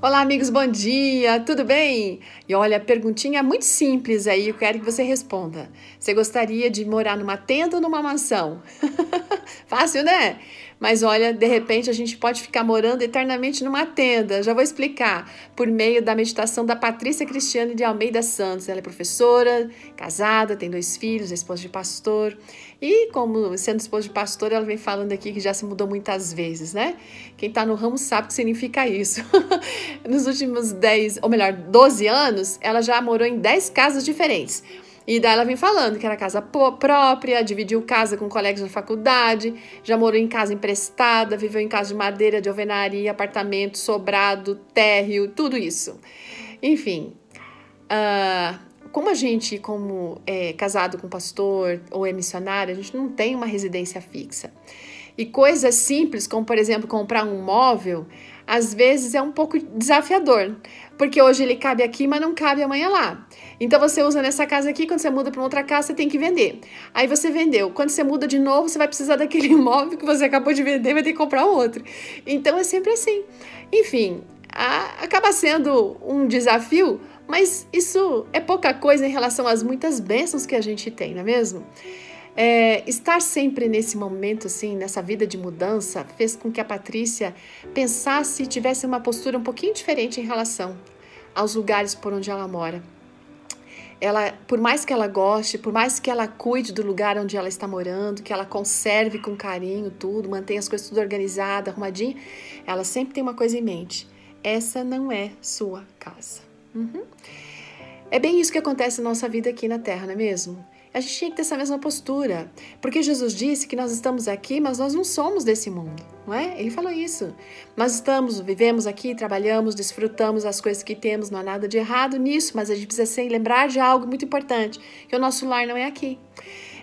Olá, amigos, bom dia, tudo bem? E olha, a perguntinha muito simples aí, eu quero que você responda. Você gostaria de morar numa tenda ou numa mansão? Fácil, né? Mas olha, de repente a gente pode ficar morando eternamente numa tenda. Já vou explicar. Por meio da meditação da Patrícia Cristiane de Almeida Santos. Ela é professora, casada, tem dois filhos, é esposa de pastor. E como sendo esposa de pastor, ela vem falando aqui que já se mudou muitas vezes, né? Quem tá no ramo sabe o que significa isso. Nos últimos 10, ou melhor, 12 anos, ela já morou em 10 casas diferentes. E daí ela vem falando que era casa própria, dividiu casa com colegas na faculdade, já morou em casa emprestada, viveu em casa de madeira, de alvenaria, apartamento, sobrado, térreo, tudo isso. Enfim, uh, como a gente, como é casado com pastor ou é missionário, a gente não tem uma residência fixa. E coisas simples, como por exemplo comprar um móvel, às vezes é um pouco desafiador, porque hoje ele cabe aqui, mas não cabe amanhã lá. Então você usa nessa casa aqui, quando você muda para outra casa, você tem que vender. Aí você vendeu. Quando você muda de novo, você vai precisar daquele imóvel que você acabou de vender, vai ter que comprar outro. Então é sempre assim. Enfim, a, acaba sendo um desafio, mas isso é pouca coisa em relação às muitas bênçãos que a gente tem, não é mesmo? É, estar sempre nesse momento, assim, nessa vida de mudança, fez com que a Patrícia pensasse e tivesse uma postura um pouquinho diferente em relação aos lugares por onde ela mora. Ela, por mais que ela goste, por mais que ela cuide do lugar onde ela está morando, que ela conserve com carinho tudo, mantenha as coisas tudo organizado, arrumadinho, ela sempre tem uma coisa em mente: essa não é sua casa. Uhum. É bem isso que acontece na nossa vida aqui na Terra, não é mesmo? A gente tinha que ter essa mesma postura, porque Jesus disse que nós estamos aqui, mas nós não somos desse mundo, não é? Ele falou isso. Nós estamos, vivemos aqui, trabalhamos, desfrutamos as coisas que temos, não há nada de errado nisso, mas a gente precisa sempre lembrar de algo muito importante, que o nosso lar não é aqui.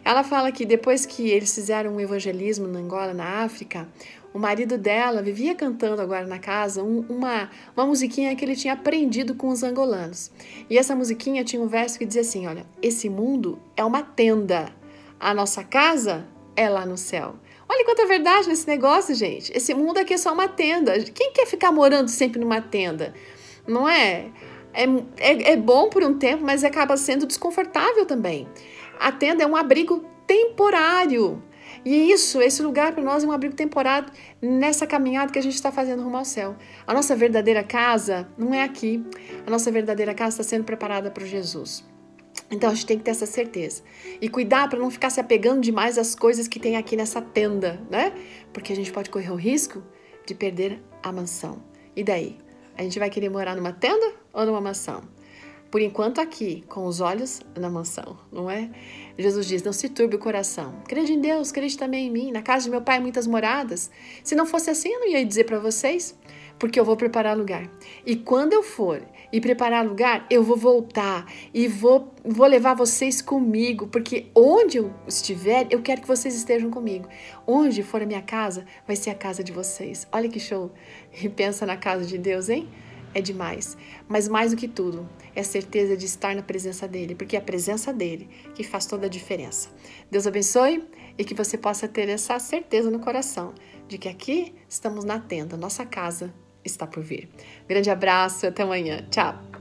Ela fala que depois que eles fizeram um evangelismo na Angola, na África, o marido dela vivia cantando agora na casa um, uma, uma musiquinha que ele tinha aprendido com os angolanos. E essa musiquinha tinha um verso que dizia assim: Olha, esse mundo é uma tenda, a nossa casa é lá no céu. Olha quanta verdade nesse negócio, gente. Esse mundo aqui é só uma tenda. Quem quer ficar morando sempre numa tenda? Não é? É, é, é bom por um tempo, mas acaba sendo desconfortável também. A tenda é um abrigo temporário. E isso, esse lugar para nós é um abrigo temporário nessa caminhada que a gente está fazendo rumo ao céu. A nossa verdadeira casa não é aqui. A nossa verdadeira casa está sendo preparada para Jesus. Então a gente tem que ter essa certeza. E cuidar para não ficar se apegando demais às coisas que tem aqui nessa tenda, né? Porque a gente pode correr o risco de perder a mansão. E daí? A gente vai querer morar numa tenda ou numa mansão? Por enquanto, aqui, com os olhos na mansão, não é? Jesus diz: Não se turbe o coração. Crede em Deus, crede também em mim. Na casa de meu pai, muitas moradas. Se não fosse assim, eu não ia dizer para vocês, porque eu vou preparar lugar. E quando eu for e preparar lugar, eu vou voltar e vou, vou levar vocês comigo, porque onde eu estiver, eu quero que vocês estejam comigo. Onde for a minha casa, vai ser a casa de vocês. Olha que show! E pensa na casa de Deus, hein? É demais. Mas mais do que tudo, é a certeza de estar na presença dele, porque é a presença dele que faz toda a diferença. Deus abençoe e que você possa ter essa certeza no coração de que aqui estamos na tenda, nossa casa está por vir. Grande abraço, até amanhã. Tchau.